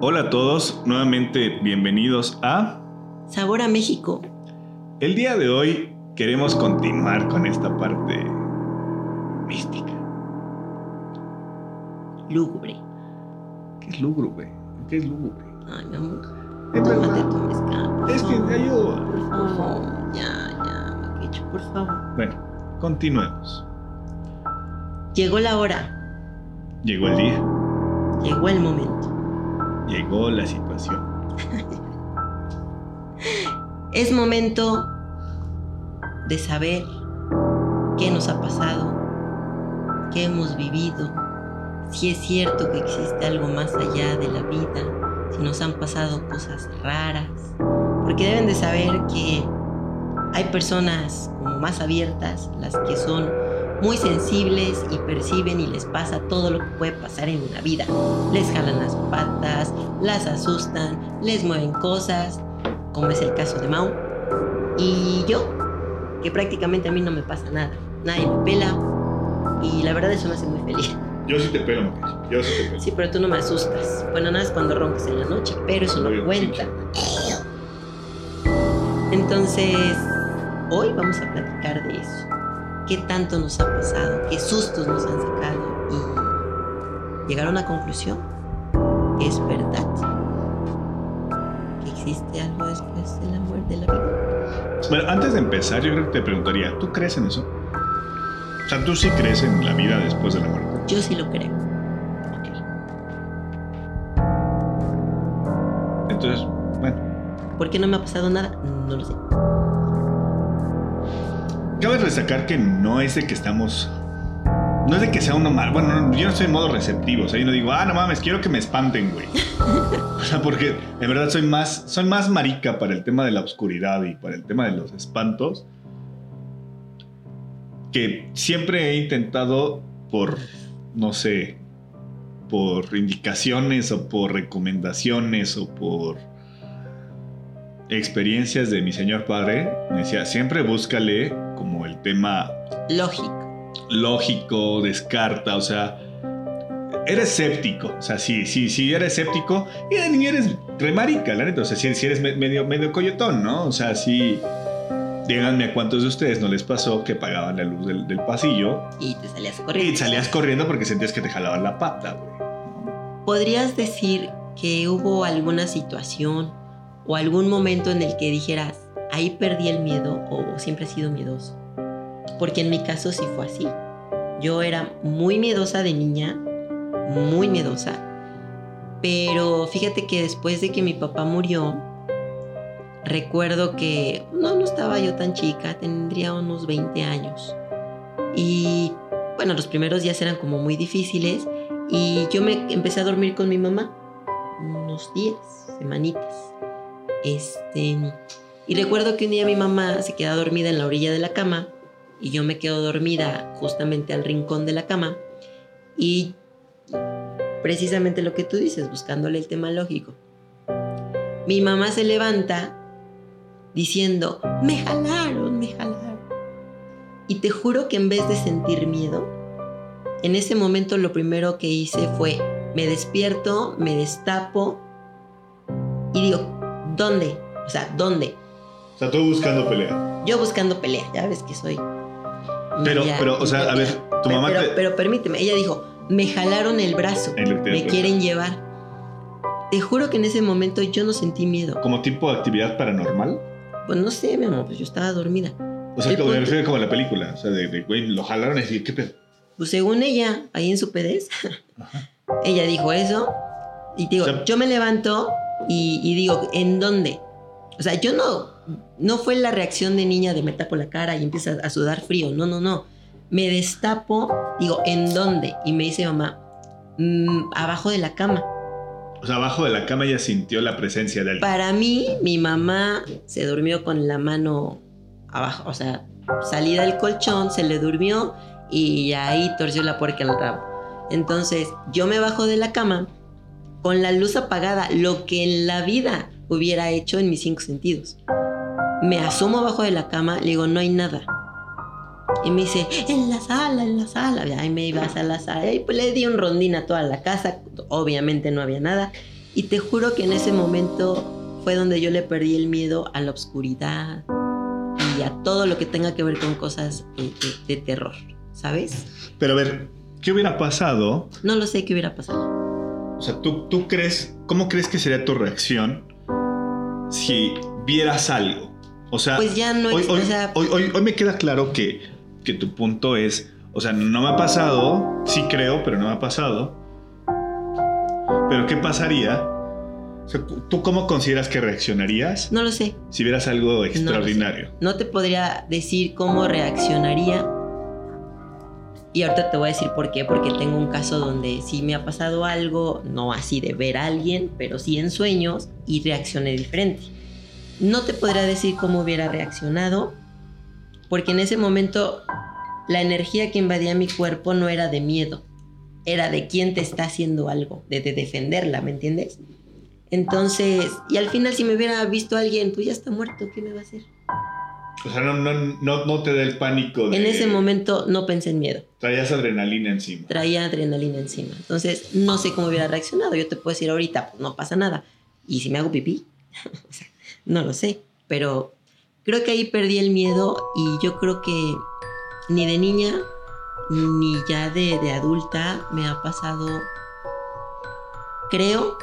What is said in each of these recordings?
Hola a todos, nuevamente bienvenidos a Sabor a México. El día de hoy queremos continuar con esta parte mística. Lúgubre. ¿Qué es lúgubre? ¿Qué es lúgubre? Ay, mi amor. Es Tómate verdad. tu mezcal. por Es que favor. te ayudo. Por favor. Ya, ya, quecho, por favor. Bueno, continuemos. Llegó la hora. Llegó el día, Llegó el momento. Llegó la situación. Es momento de saber qué nos ha pasado, qué hemos vivido, si es cierto que existe algo más allá de la vida, si nos han pasado cosas raras, porque deben de saber que hay personas como más abiertas, las que son muy sensibles y perciben y les pasa todo lo que puede pasar en una vida. Les jalan las patas, las asustan, les mueven cosas, como es el caso de Mau. Y yo, que prácticamente a mí no me pasa nada. Nadie me pela. Y la verdad eso me hace muy feliz. Yo sí te pelo, Mauricio. Yo sí te pelo. Sí, pero tú no me asustas. Bueno, nada es cuando roncas en la noche, pero eso no Obvio, cuenta. Entonces, hoy vamos a platicar de eso. ¿Qué tanto nos ha pasado? ¿Qué sustos nos han sacado? Y llegar a una conclusión. que ¿Es verdad? ¿Que existe algo después de la muerte de la vida? Bueno, antes de empezar, yo creo que te preguntaría, ¿tú crees en eso? O sea, ¿tú sí crees en la vida después de la muerte? Yo sí lo creo. Entonces, bueno, ¿Por qué no me ha pasado nada? No lo sé. Cabe destacar que no es de que estamos... No es de que sea uno mal. Bueno, no, yo no estoy en modo receptivo. O sea, yo no digo, ah, no mames, quiero que me espanten, güey. o sea, porque de verdad soy más, soy más marica para el tema de la oscuridad y para el tema de los espantos. Que siempre he intentado por, no sé, por indicaciones o por recomendaciones o por experiencias de mi señor padre, me decía, siempre búscale como el tema Lógico. lógico, descarta, o sea, eres escéptico, o sea, sí, sí, sí, eres escéptico y de niño eres remarica, la neta, o sea, si, si eres me- medio, medio coyotón, ¿no? O sea, sí, díganme a cuántos de ustedes no les pasó que pagaban la luz del, del pasillo Y te salías corriendo. y salías corriendo porque sentías que te jalaban la pata, güey. ¿Podrías decir que hubo alguna situación o algún momento en el que dijeras, ahí perdí el miedo o siempre he sido miedoso? Porque en mi caso sí fue así. Yo era muy miedosa de niña, muy miedosa. Pero fíjate que después de que mi papá murió, recuerdo que no, estaba yo tan chica, tendría unos 20 años. Y bueno, los primeros días eran como muy difíciles y yo me empecé a dormir con mi mamá unos días, semanitas. Este, y recuerdo que un día mi mamá se queda dormida en la orilla de la cama y yo me quedo dormida justamente al rincón de la cama y precisamente lo que tú dices, buscándole el tema lógico. Mi mamá se levanta diciendo, me jalaron, me jalaron. Y te juro que en vez de sentir miedo, en ese momento lo primero que hice fue, me despierto, me destapo y digo, ¿dónde? O sea, ¿dónde? O sea, tú buscando pelea. Yo buscando pelea, ya ves que soy. Pero, media- pero, o sea, a ver, tu pero, mamá pero, te... pero permíteme, ella dijo, me jalaron el brazo, a me quieren llevar. Te juro que en ese momento yo no sentí miedo. Como tipo de actividad paranormal. Pues no sé, mi amor, pues yo estaba dormida. O sea, El como me punto- refiero como la película. O sea, de, güey, lo jalaron y así, ¿qué pedo? Pues según ella, ahí en su pedez, ella dijo eso. Y digo, O sea- yo me levanto y, y digo, ¿en dónde? O sea, yo no, no fue la reacción de niña de me tapo la cara y empieza a sudar frío. No, no, no. Me destapo, digo, ¿en dónde? Y me dice mamá, "Mm, abajo de la cama. O sea, abajo de la cama ella sintió la presencia de alguien. Para mí, mi mamá se durmió con la mano abajo, o sea, salida del colchón, se le durmió y ahí torció la puerca el rabo. Entonces, yo me bajo de la cama con la luz apagada, lo que en la vida hubiera hecho en mis cinco sentidos. Me asomo abajo de la cama, le digo, no hay nada. Y me dice, en la sala, en la sala. Y ahí me ibas a la sala. Y pues le di un rondín a toda la casa. Obviamente no había nada. Y te juro que en ese momento fue donde yo le perdí el miedo a la oscuridad y a todo lo que tenga que ver con cosas eh, de, de terror, ¿sabes? Pero a ver, ¿qué hubiera pasado? No lo sé qué hubiera pasado. O sea, ¿tú, tú crees, cómo crees que sería tu reacción si vieras algo? O sea, Pues ya no hoy, es- hoy- o sea- hoy- me queda claro que, que tu punto es, o sea, no me ha pasado, sí creo, pero no me ha pasado. Pero ¿qué pasaría? O sea, ¿Tú cómo consideras que reaccionarías No lo sé. si vieras algo No extraordinario? No te podría decir cómo reaccionaría. Y ahorita te voy a decir por qué. Porque tengo un caso donde sí me ha pasado algo, no así de ver a alguien, pero sí en sueños y reaccioné diferente. No te podría decir cómo hubiera reaccionado, porque en ese momento la energía que invadía mi cuerpo no era de miedo, era de quién te está haciendo algo, de, de defenderla, ¿me entiendes? Entonces, y al final si me hubiera visto alguien, pues ya está muerto, ¿qué me va a hacer? O sea, no, no, no, no te da el pánico de... En ese momento no pensé en miedo, Traías adrenalina encima. traía adrenalina encima. Entonces, no sé cómo hubiera reaccionado. Yo te puedo decir ahorita, pues no pasa nada. Y si me hago pipí, o sea, no lo sé. Pero creo que ahí perdí el miedo y yo creo que ni de niña ni ya de, de adulta me ha pasado, creo,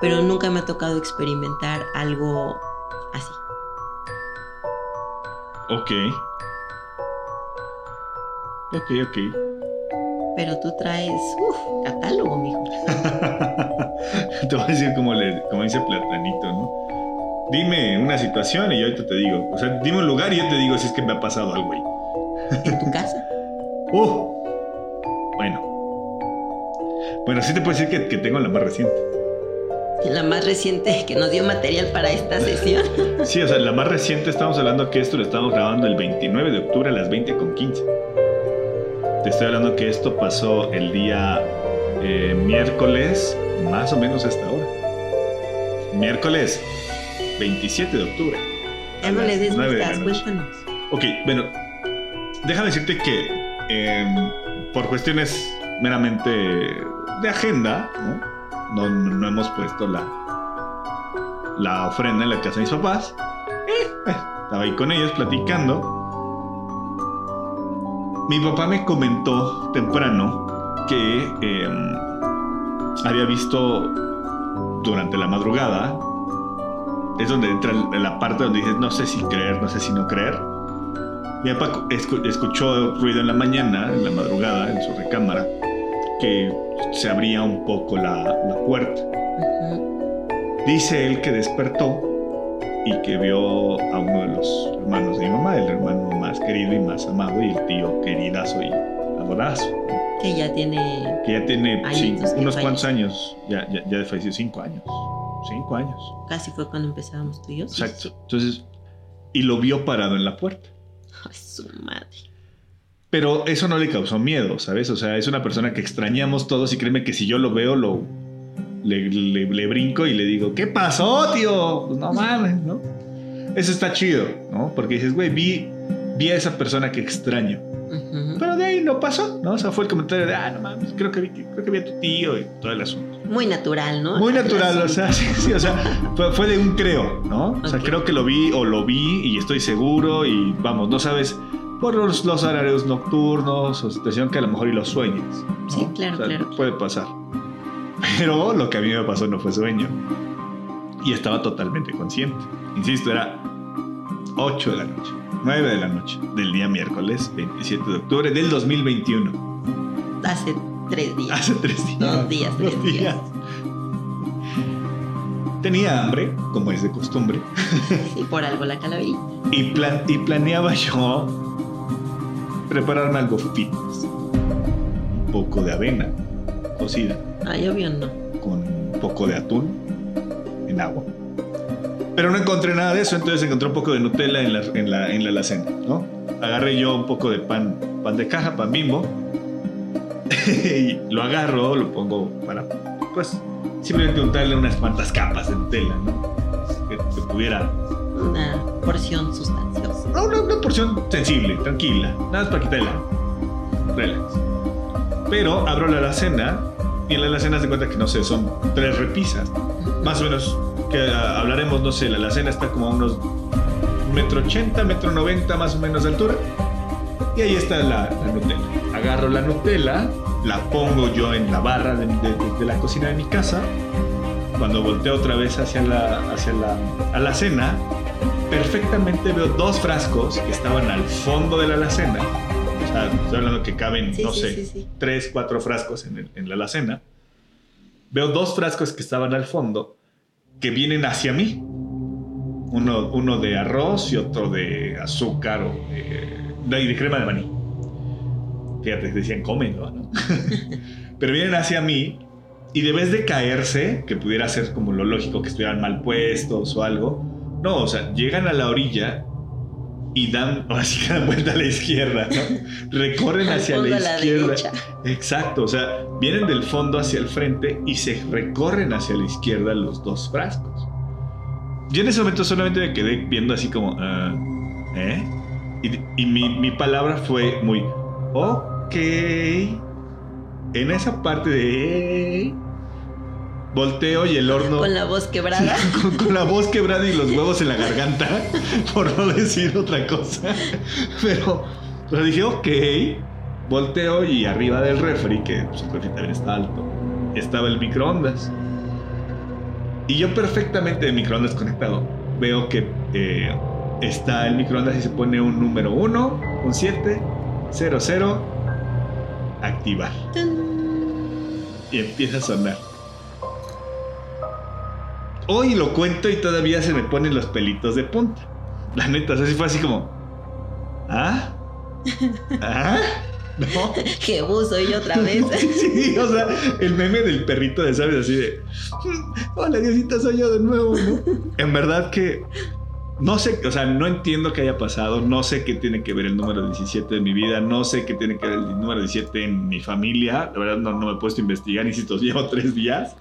pero nunca me ha tocado experimentar algo así. Ok. Ok, ok. Pero tú traes, uff, catálogo, mijo. te voy a decir como, le, como dice Platanito, ¿no? Dime una situación y yo ahorita te digo. O sea, dime un lugar y yo te digo si es que me ha pasado algo ahí. En tu casa. ¡Uh! Bueno. Bueno, sí te puedo decir que, que tengo la más reciente. La más reciente que nos dio material para esta sesión. Sí, o sea, la más reciente estamos hablando que esto lo estamos grabando el 29 de octubre a las 20.15. Te estoy hablando que esto pasó el día eh, miércoles, más o menos a esta hora. Miércoles 27 de octubre. Ya no le des 9 de la vistas, noche. cuéntanos. Ok, bueno, déjame decirte que em, por cuestiones meramente de agenda, ¿no? No, no hemos puesto la, la ofrenda en la casa de mis papás. Eh, estaba ahí con ellos platicando. Mi papá me comentó temprano que em, había visto durante la madrugada. Es donde entra la parte donde dices, no sé si creer, no sé si no creer. Mi papá escu- escuchó ruido en la mañana, en la madrugada, en su recámara, que se abría un poco la, la puerta. Dice él que despertó y que vio a uno de los hermanos de mi mamá, el hermano más querido y más amado, y el tío queridazo y adorazo, Que ya tiene. que ya tiene unos cuantos años, ya, ya, ya falleció cinco años, cinco años. Casi fue cuando empezábamos tú y yo. Exacto. Entonces, y lo vio parado en la puerta. Ay, su madre. Pero eso no le causó miedo, ¿sabes? O sea, es una persona que extrañamos todos y créeme que si yo lo veo, lo le, le- le brinco y le digo, ¿qué pasó, tío? Pues no mames, ¿no? Eso está chido, ¿no? Porque dices, güey, vi, vi a esa persona que extraño. Pero de ahí no pasó, ¿no? O sea, fue el comentario de, ah, no mames, creo que vi, creo que vi a tu tío y todo el asunto. Muy natural, ¿no? Muy natural, o sea, sí, sí, o sea, fue, fue de un creo, ¿no? O sea, creo que lo vi o lo vi y estoy seguro y vamos, no sabes por los, los horarios nocturnos o situación que a lo mejor y los sueños. ¿no? Sí, claro, O sea, claro. Puede pasar. Pero lo que a mí me pasó no fue sueño. Y estaba totalmente consciente. Insisto, era 8 de la noche, 9 de la noche del día miércoles 27 de octubre del 2021. Hace tres días. Hace tres días. Dos días, Dos tres días. Tenía hambre, como es de costumbre, Y por algo la calaverita. y, plan- y planeaba yo prepararme algo fitness. Un poco de avena cocida Ay, obvio no. con un poco de atún en agua. Pero no encontré nada de eso, entonces encontré un poco de Nutella en la, en la, en la alacena, ¿no? Agarré yo un poco de pan, pan de caja, pan bimbo, y lo agarro, lo pongo para, pues, simplemente untarle unas cuantas capas de Nutella, ¿no? Que, que pudiera... Una porción sustanciosa. Una, una porción sensible, tranquila, nada más para quitarla. Relax. Pero abro la alacena Y en la alacena se cuenta que, no sé, son tres repisas. Más o menos, que ah, hablaremos, no sé, la alacena está como a unos metro ochenta, metro noventa más o menos de altura. Y ahí está la, la Nutella. Agarro la Nutella, la pongo yo en la barra de, de- de la cocina de mi casa. Cuando volteo otra vez hacia la, hacia la alacena, perfectamente veo dos frascos que estaban al fondo de la alacena. O sea, estoy hablando que caben, Sí, no sí, sé, sí, tres, cuatro frascos en, el- en la alacena. Veo dos frascos que estaban al fondo que vienen hacia mí. Uno, uno de arroz y otro de azúcar o de, de- de crema de maní. Fíjate, decían cómenlo, ¿no? Pero vienen hacia mí y de vez de caerse, que pudiera ser como lo lógico que estuvieran mal puestos o algo, no, o sea, llegan a la orilla y dan, ahora sí que dan vuelta a la izquierda, ¿no? Recorren hacia la izquierda. Exacto, o sea, vienen del fondo hacia el frente y se recorren hacia la izquierda los dos frascos. Yo en ese momento solamente me quedé viendo así como, ah, ¿eh? Y, y mi, mi palabra fue muy, ok. En esa parte de... Volteo y el horno... Con la voz quebrada. con, con la voz quebrada y los huevos en la garganta, por no decir otra cosa. Pero, pero dije, ok. Volteo y arriba del refri, que pues, el refri también está alto, estaba el microondas. Y yo perfectamente de microondas conectado veo que eh, está el microondas y se pone un número 1, un 7, 0, 0, activar. Y empieza a sonar. Hoy lo cuento y todavía se me ponen los pelitos de punta. La neta, o sea, sí fue así como. ¿Ah? ¿Ah? ¿No? Que buzo y otra vez. Sí, o sea, el meme del perrito de, ¿sabes? Así de. "Mm, Hola, Diosita, soy yo de nuevo, ¿no? En verdad que. No sé, o sea, no entiendo qué haya pasado, no sé qué tiene que ver el número 17 de mi vida, no sé qué tiene que ver el número 17 en mi familia, la verdad no, no me he puesto a investigar, insisto, llevo tres días,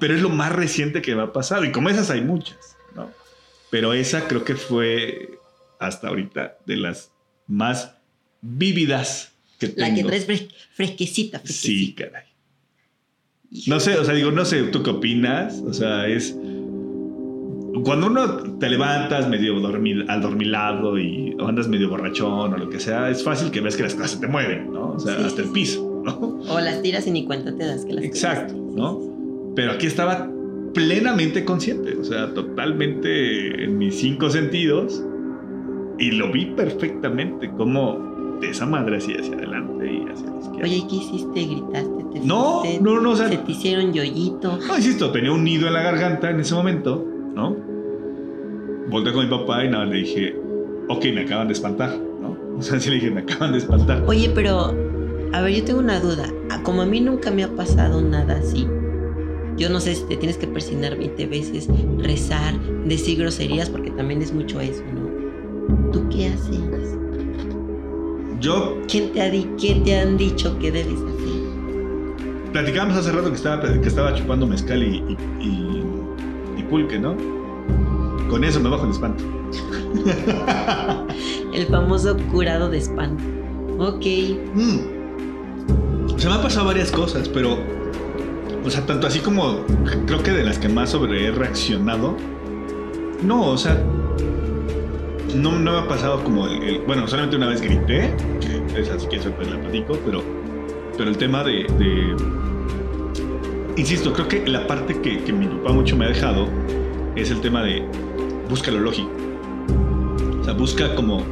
pero es lo más reciente que me ha pasado, y como esas hay muchas, ¿no? Pero esa creo que fue hasta ahorita de las más vívidas que tengo. La que traes fres- fresquecita, Sí, fresquecita. caray. No sé, o sea, digo, no sé, ¿tú qué opinas? O sea, es... Cuando uno te levantas medio dormil, adormilado y o andas medio borrachón o lo que sea, es fácil que ves que las cosas se te mueven, ¿no? O sea, Sí, hasta sí, el piso, ¿no? O las tiras y ni cuenta te das que las Exacto. ¿no? Pero aquí estaba plenamente consciente, o sea, totalmente en mis cinco sentidos y lo vi perfectamente como de esa madre así hacia adelante y hacia la izquierda. Oye, ¿qué hiciste? ¿Gritaste? ¿Te no, fuiste? no, no, o sea, ¿Se te hicieron yoyito? No, insisto, tenía un nido en la garganta en ese momento, ¿no? Volté con mi papá y nada, le dije, ok, me acaban de espantar, ¿no? O sea, sí le dije, me acaban de espantar. Oye, pero, a ver, yo tengo una duda. Como a mí nunca me ha pasado nada así, yo no sé si te tienes que persignar 20 veces, rezar, decir groserías, porque también es mucho eso, ¿no? ¿Tú qué haces? Yo, ¿Quién te, ha di- quién te han dicho que debes hacer? platicábamos hace rato que estaba, que estaba chupando mezcal y, y, y- y pulque, ¿no? Con eso me bajo el espanto. El famoso curado de espanto. Ok. Mm. Se me han pasado varias cosas, pero. O sea, tanto así como creo que de las que más sobre he reaccionado. No, o sea. No, no me ha pasado como el, Bueno, solamente una vez grité. Que es así que eso la platico, pero. Pero el tema de. insisto, creo que la parte que, que mi papá mucho me ha dejado es el tema de. Busca lo lógico. O sea, busca como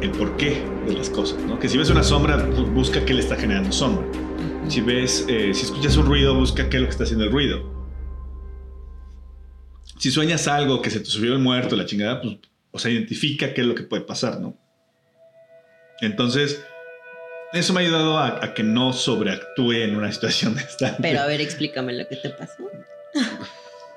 el porqué de las cosas, ¿no? Que si ves una sombra, bu- busca qué le está generando sombra. Si ves, eh, si escuchas un ruido, busca qué es lo que está haciendo el ruido. Si sueñas algo, que se te subió el muerto, la chingada, pues, o sea, identifica qué es lo que puede pasar, ¿no? Entonces, eso me ha ayudado a, a que no sobreactúe en una situación de esta. Pero a ver, explícame lo que te pasó.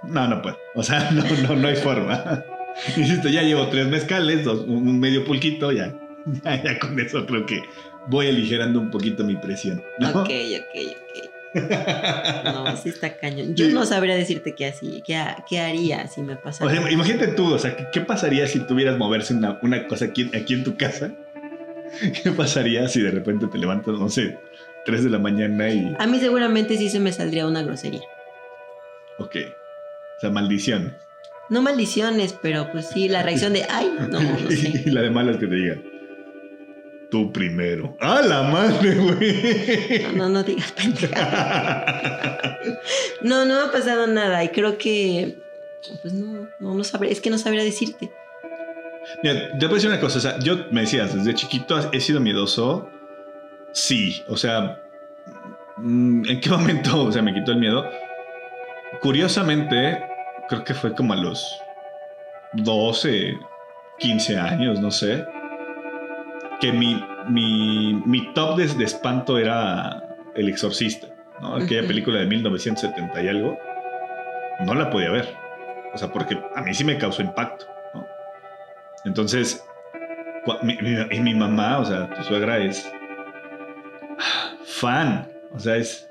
No, no puedo. O sea, no, no, no hay forma. Insisto, ya llevo tres mezcales, dos- un medio pulquito, ya, ya, ya con eso creo que voy aligerando un poquito mi presión. ¿no? Ok, ok, ok. No, sí está cañón. Yo no sabría decirte qué, así, qué, ha- qué haría si me pasara. O sea, imagínate tú, o sea, ¿qué, qué pasaría si tuvieras moverse una, una cosa aquí, aquí en tu casa? ¿Qué pasaría si de repente te levantas, no sé, 3 de la mañana y. A mí seguramente sí se me saldría una grosería. Ok. O sea, maldición. No maldiciones, pero pues sí, la reacción de, ay, no, no sé. y la de malas que te diga. Tú primero. ¡Ah, la madre, güey! No, no, no digas pendeja. No, no me ha pasado nada y creo que, pues no, no, no sabré, es que no sabría decirte. Mira, te voy a decir una cosa. O sea, yo me decías, desde chiquito he sido miedoso. Sí. O sea, mm, ¿en qué momento o sea, me quitó el miedo? Curiosamente, creo que fue como a los 12, 15 años, no sé. Que mi, mi, mi top de, de espanto era El Exorcista, ¿no? Aquella Ujú. película de 1970 y algo. No la podía ver. O sea, porque a mí sí me causó impacto, ¿no? Entonces, mi, y mi mamá, o sea, tu suegra es fan. O sea, es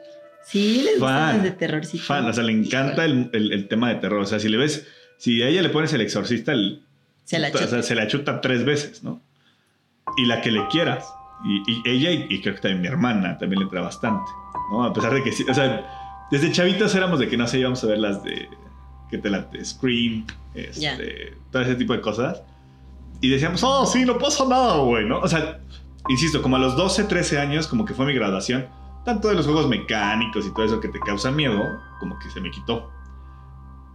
Sí, les Fan. de terrorcito. fan. O sea, le encanta el, el- el tema de terror. O sea, si le ves, si a ella le pones el exorcista, el, Se la o sea, chuta. se la chuta tres veces, ¿no? Y la que le quieras. Y, y ella, y, y creo que también mi hermana, también le entra bastante, ¿no? A pesar de que sí, o sea, desde chavitos éramos de que no sé, íbamos a ver las de, que te la, de Scream, este, Ya. todo ese tipo de cosas. Y decíamos, oh, sí, no pasa nada, güey, ¿no? O sea, insisto, como a los 12, 13 años, como que fue mi graduación, tanto de los juegos mecánicos y todo eso que te causa miedo, como que se me quitó.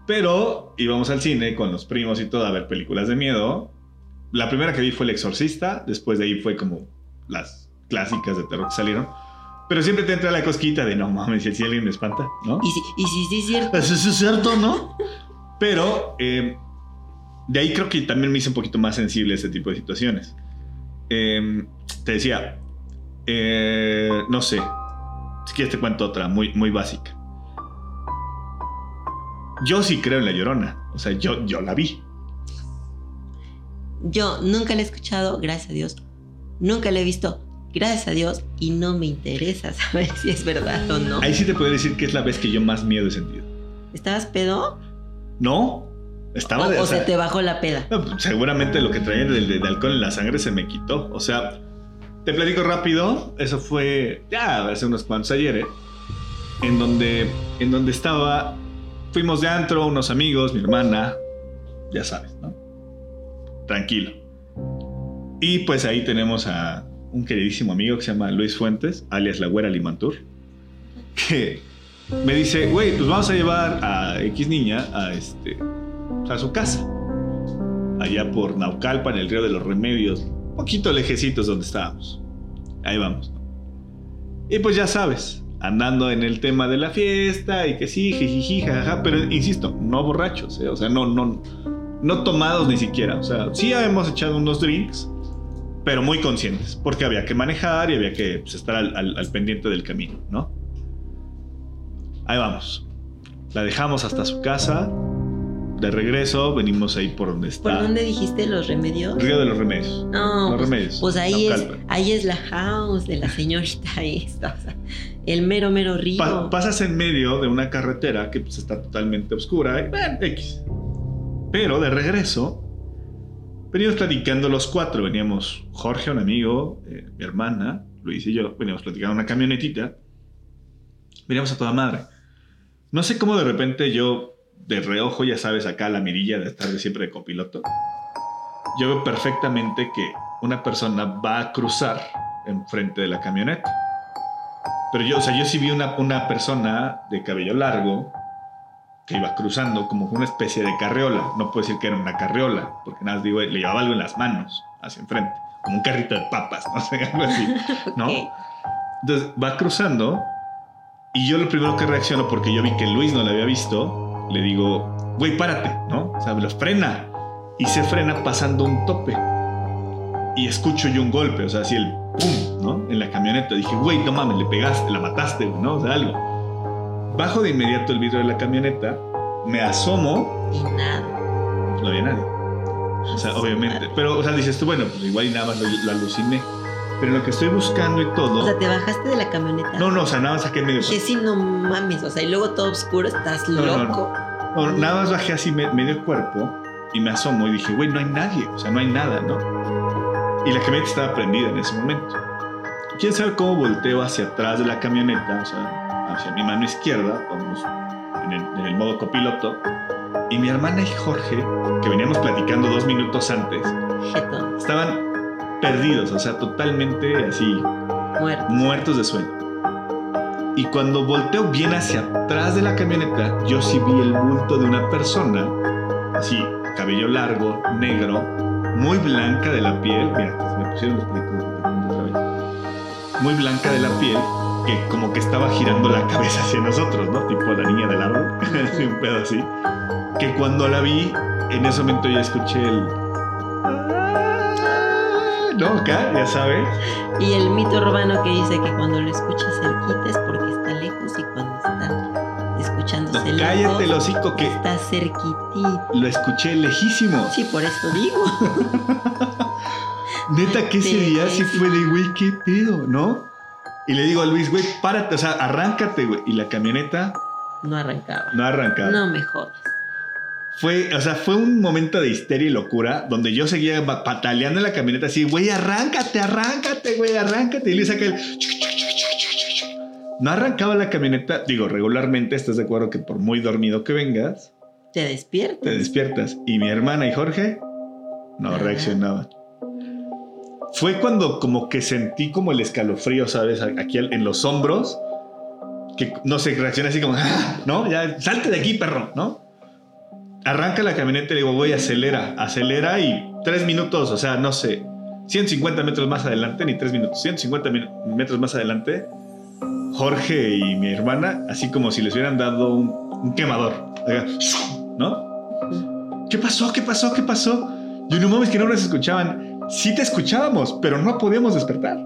Pero íbamos al cine con los primos y todo a ver películas de miedo. La primera que vi fue El Exorcista, después de ahí fue como las clásicas de terror que salieron. Pero siempre te entra la cosquita de no mames, si alguien me espanta, ¿no? Y sí, y sí, sí, es cierto. Eso sí es cierto, ¿no? Pero eh, de ahí creo que también me hice un poquito más sensible a este tipo de situaciones. Eh, te decía, eh, no sé, si quieres te cuento otra, muy, muy básica. Yo sí creo en la llorona, o sea, yo, yo la vi. Yo nunca la he escuchado, gracias a Dios. Nunca la he visto, gracias a Dios. Y no me interesa saber si es verdad o no. Ahí sí te puedo decir que es la vez que yo más miedo he sentido. ¿Estabas pedo? No, estaba o, de o o sea, se te bajó la peda. No, seguramente lo que traía de, de- de alcohol en la sangre se me quitó. O sea, te platico rápido. Eso fue ya hace unos cuantos ayeres. En donde, en donde estaba. Fuimos de antro, unos amigos, mi hermana. Ya sabes, ¿no? Tranquilo. Y pues ahí tenemos a un queridísimo amigo que se llama Luis Fuentes, alias La Güera Limantur. Que me dice, güey, pues vamos a llevar a X niña a este a su casa. Allá por Naucalpan, el río de los Remedios, poquito lejecitos donde estábamos. Ahí vamos. Y pues ya sabes, andando en el tema de la fiesta y que sí, jijiji, jajaja, pero insisto, no borrachos, ¿eh? o sea, no, no, no tomados ni siquiera. O sea, sí habíamos echado unos drinks, pero muy conscientes, porque había que manejar y había que pues, estar al, al- al pendiente del camino, ¿no? Ahí vamos. La dejamos hasta su casa. De regreso, venimos ahí por donde está. ¿Por dónde dijiste los remedios? Río de los Remedios. No, Los pues, Remedios. pues ahí es, ahí es la house de la señorita esta, o sea, el mero mero río. Pa- pasas en medio de una carretera que pues, está totalmente oscura. y, bueno, X. Pero de regreso, venimos platicando los cuatro. Veníamos Jorge, un amigo, eh, mi hermana, Luis y yo. Veníamos platicando una camionetita. Veníamos a toda madre. No sé cómo de repente yo, de reojo, ya sabes, acá la mirilla de estar de siempre de copiloto. Yo veo perfectamente que una persona va a cruzar enfrente de la camioneta. Pero yo, o sea, yo sí vi una, una persona de cabello largo que iba cruzando como una especie de carriola. No puedo decir que era una carriola, porque nada, más digo, le llevaba algo en las manos hacia enfrente, como un carrito de papas, no sé, algo así, ¿no? Ok. Entonces va cruzando y yo lo primero que reacciono, porque yo vi que Luis no lo había visto, le digo, güey, párate, ¿no? O sea, lo frena. Y se frena pasando un tope. Y escucho yo un golpe, o sea, así el pum, ¿no? En la camioneta. Dije, güey, no mames, le pegaste, la mataste, ¿no? O sea, algo. Bajo de inmediato el vidrio de la camioneta, me asomo, Y nada. no había nadie. O sea, obviamente. Pero, o sea, dices tú, bueno, pues igual y nada más lo, lo aluciné. Pero lo que estoy buscando y todo. O sea, te bajaste de la camioneta. no, no, o sea, nada más saqué medio. Que sí, no mames. O sea, y luego todo oscuro, estás No, no, no. loco. No, nada más bajé así me- medio cuerpo y me asomo y dije, güey, no hay nadie, o sea, no hay nada, ¿no? Y la camioneta estaba prendida en ese momento. quién sabe cómo volteo hacia atrás de la camioneta, o sea, hacia mi mano izquierda, vamos en el, en el modo copiloto, y mi hermana y Jorge, que veníamos platicando dos minutos antes, estaban perdidos, o sea, totalmente así, muerto. muertos de sueño. Y cuando volteo bien hacia atrás de la camioneta, yo sí vi el bulto de una persona, así, cabello largo, negro, muy blanca de la piel. Mira, se me pusieron los pelitos. Muy blanca de la piel, que como que estaba girando la cabeza hacia nosotros, ¿no? Tipo la niña del árbol, un pedo así. Que cuando la vi, en ese momento ya escuché el. No, acá, ya sabes. Y el mito urbano que dice que cuando lo escuchas cerquita es porque está lejos y cuando está escuchándose No, lejos cállate el hocico que está cerquitito. lo escuché lejísimo. Sí, por eso digo. Neta que ese día sí. fue de, güey, qué pedo, ¿no? Y le digo a Luis, güey, párate, o sea, arráncate, güey. Y la camioneta No arrancaba. no arrancaba. No me jodas. Fue, o sea, fue un momento de histeria y locura donde yo seguía pataleando en la camioneta así, güey, arráncate, arráncate, güey, arráncate. Y Luis saca el... No arrancaba la camioneta, digo, regularmente, ¿estás de acuerdo que por muy dormido que vengas, Te despiertas. te despiertas? Y mi hermana y Jorge no reaccionaban. Fue cuando como que sentí como el escalofrío, ¿sabes? Aquí en los hombros. Que no sé, reaccioné así como, "Ah", ¿no? Ya, salte de aquí, perro, ¿no? Arranca la camioneta y le digo, güey, acelera, acelera y tres minutos, o sea, no sé, 150 metros más adelante, ni tres minutos, 150 mi- metros más adelante, Jorge y mi hermana, así como si les hubieran dado un, un quemador, ¿no? ¿Qué pasó? ¿Qué pasó? ¿Qué pasó? Yo no mames que no nos escuchaban. Sí te escuchábamos, pero no podíamos despertar.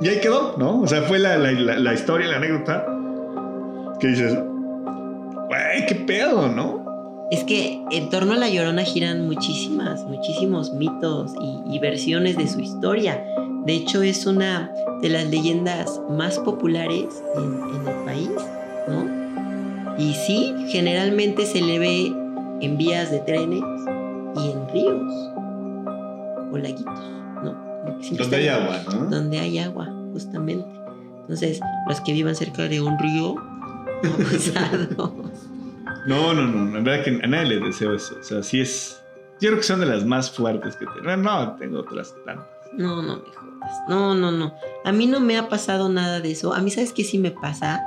Y ahí quedó, ¿no? O sea, fue la, la- historia, la anécdota. Que dices, güey, qué pedo, ¿no? Es que en torno a la llorona giran muchísimas, muchísimos mitos y, y versiones de su historia. De hecho, es una de las leyendas más populares en, en el país, ¿no? Y sí, generalmente se le ve en vías de trenes y en ríos o laguitos, ¿no? Donde hay agua, ¿no? donde hay agua, justamente. Entonces, los que vivan cerca de un río, abusados. No, no, no. En verdad que a nadie le deseo eso. O sea, sí es. Yo creo que son de las más fuertes que tengo. No, tengo otras tantas. No, no me jodas. No, no, no. A mí no me ha pasado nada de eso. A mí, ¿sabes qué sí me pasa?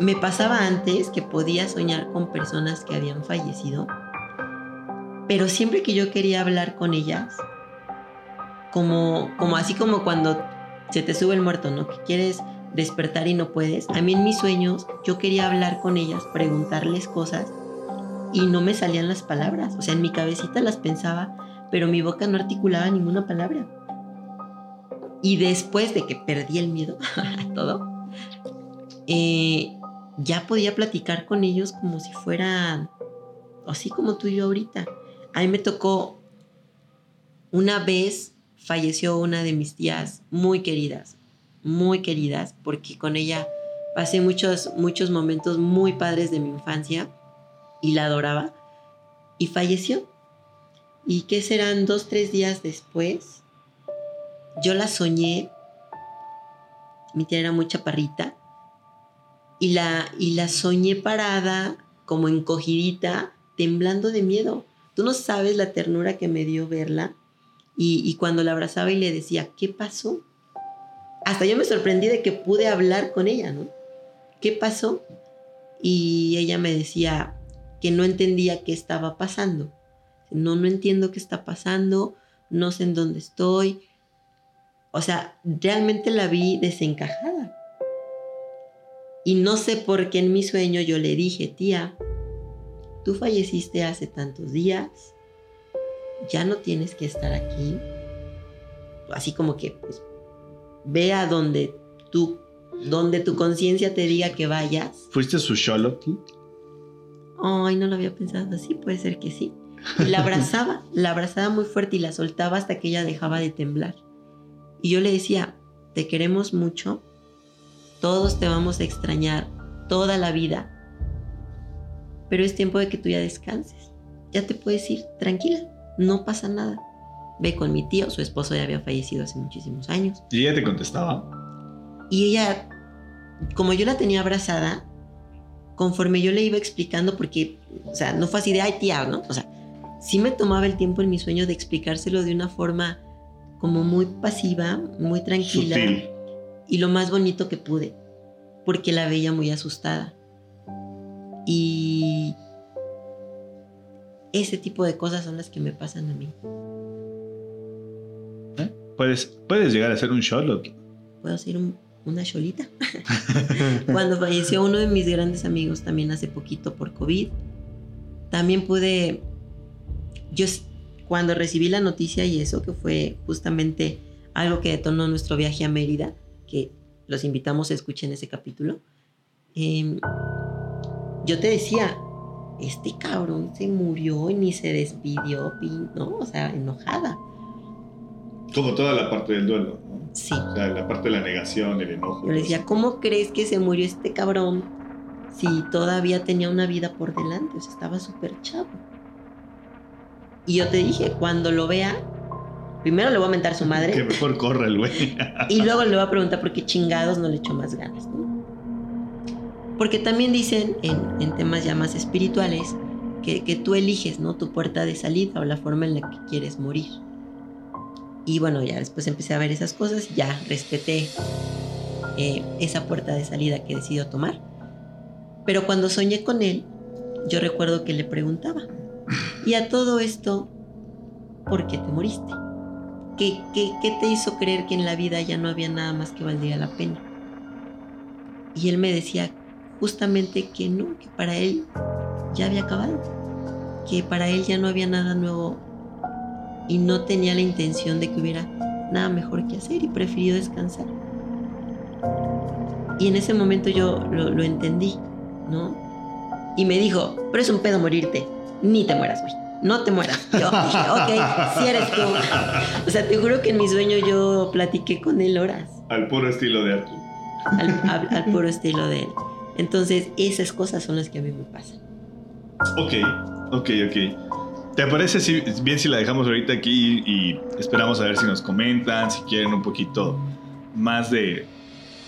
Me pasaba antes que podía soñar con personas que habían fallecido, pero siempre que yo quería hablar con ellas, como, como así como cuando se te sube el muerto, ¿no? Que quieres despertar y no puedes. A mí en mis sueños yo quería hablar con ellas, preguntarles cosas y no me salían las palabras. O sea, en mi cabecita las pensaba, pero mi boca no articulaba ninguna palabra. Y después de que perdí el miedo a todo, eh, ya podía platicar con ellos como si fueran, así como tú y yo ahorita. A mí me tocó, una vez falleció una de mis tías muy queridas, muy queridas, porque con ella pasé muchos, muchos momentos muy padres de mi infancia y la adoraba, y falleció. ¿Y qué serán dos, tres días después? Yo la soñé, mi tía era muy chaparrita, y la, y la soñé parada, como encogidita, temblando de miedo. Tú no sabes la ternura que me dio verla. Y, cuando la abrazaba y le decía, ¿qué pasó? Hasta yo me sorprendí de que pude hablar con ella, ¿no? ¿Qué pasó? Y ella me decía que no entendía qué estaba pasando. No, no entiendo qué está pasando, no sé en dónde estoy. O sea, realmente la vi desencajada. Y no sé por qué en mi sueño yo le dije, tía, tú falleciste hace tantos días, ya no tienes que estar aquí. Así como que, pues, ve a donde tú, donde tu conciencia te diga que vayas. ¿Fuiste su Sherlock? tú? Ay, no lo había pensado así, puede ser que sí. Y la abrazaba, la abrazaba muy fuerte y la soltaba hasta que ella dejaba de temblar. Y yo le decía, te queremos mucho, todos te vamos a extrañar toda la vida, pero es tiempo de que tú ya descanses. Ya te puedes ir, tranquila, no pasa nada. ve con mi tío, su esposo ya había fallecido hace muchísimos años. ¿Y ella te contestaba? Y ella, como yo la tenía abrazada, conforme yo le iba explicando, porque, o sea, no fue así de, ay, tía, ¿no? O sea, sí me tomaba el tiempo en mi sueño de explicárselo de una forma como muy pasiva, muy tranquila. Sutil. Y lo más bonito que pude, porque la veía muy asustada. Y ese tipo de cosas son las que me pasan a mí. ¿Eh? ¿Puedes, puedes llegar a ser un Sherlock. Puedo ser un- una cholita. Cuando falleció uno de mis grandes amigos también hace poquito por COVID, también pude, yo cuando recibí la noticia y eso, que fue justamente algo que detonó nuestro viaje a Mérida, que los invitamos a escuchen ese capítulo, em, yo te decía, este cabrón se murió y ni se despidió, ¿no? O sea, enojada. Como toda la parte del duelo, ¿no? Sí. O sea, la parte de la negación, el enojo. Yo le decía, ¿cómo crees que se murió este cabrón si todavía tenía una vida por delante? O sea, estaba súper chavo. Y yo te dije, cuando lo vea, primero le voy a mentar a su Que madre mejor corra el güey. y luego le voy a preguntar por qué chingados no le echó más ganas, ¿no? Porque también dicen en, temas ya más espirituales que, que tú eliges, ¿no? Tu puerta de salida o la forma en la que quieres morir. Y bueno, ya después empecé a ver esas cosas, ya respeté eh, esa puerta de salida que decidió tomar. Pero cuando soñé con él, yo recuerdo que le preguntaba, y a todo esto, ¿por qué te moriste? ¿Qué, qué, qué te hizo creer que en la vida ya no había nada más que valdría la pena? Y él me decía justamente que no, que para él ya había acabado, que para él ya no había nada nuevo y no tenía la intención de que hubiera nada mejor que hacer y prefirió descansar. Y en ese momento yo lo, lo entendí, ¿no? Y me dijo, pero es un pedo morirte, ni te mueras, güey. No te mueras. Yo dije, ok, si eres tú. O sea, te juro que en mi sueño yo platiqué con él horas Al puro estilo de Arthur. al, al- al puro estilo de él. Entonces, esas cosas son las que a mí me pasan. Ok, ok, ok. ¿Te parece si, bien si la dejamos ahorita aquí y esperamos a ver si nos comentan, si quieren un poquito más de,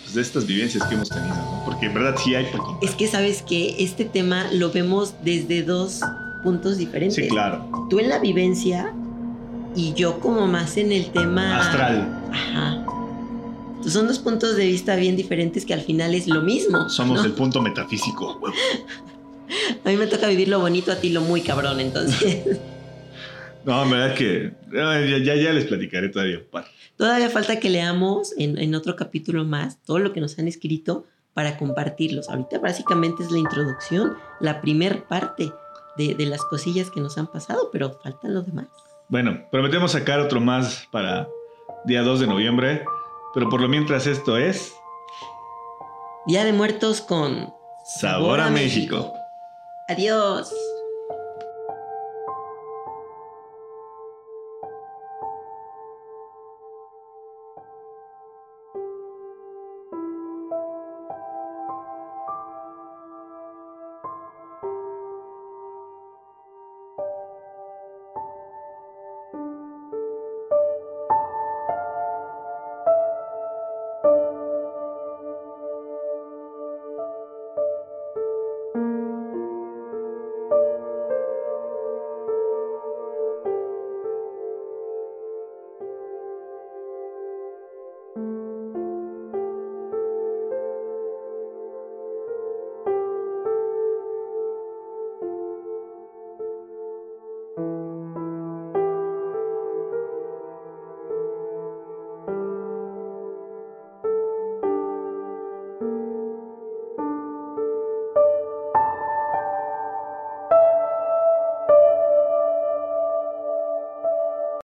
pues, de estas vivencias que hemos tenido? ¿no? Porque en verdad sí hay por contar. Es que sabes que este tema lo vemos desde dos puntos diferentes. Sí, claro. Tú en la vivencia y yo como más en el tema Astral. Ajá. Son dos puntos de vista bien diferentes que al final es lo mismo. Somos ¿no? el punto metafísico. huevo. A mí me toca vivir lo bonito, a ti lo muy cabrón, entonces. No, en verdad que ah, ya, ya, ya les platicaré todavía. un par. Todavía falta que leamos en, en otro capítulo más todo lo que nos han escrito para compartirlos. Ahorita básicamente es la introducción, la primer parte de, de las cosillas que nos han pasado, pero faltan lo demás. Bueno, prometemos sacar otro más para día 2 de noviembre, pero por lo mientras esto es Día de Muertos con Sabor a México. Adiós.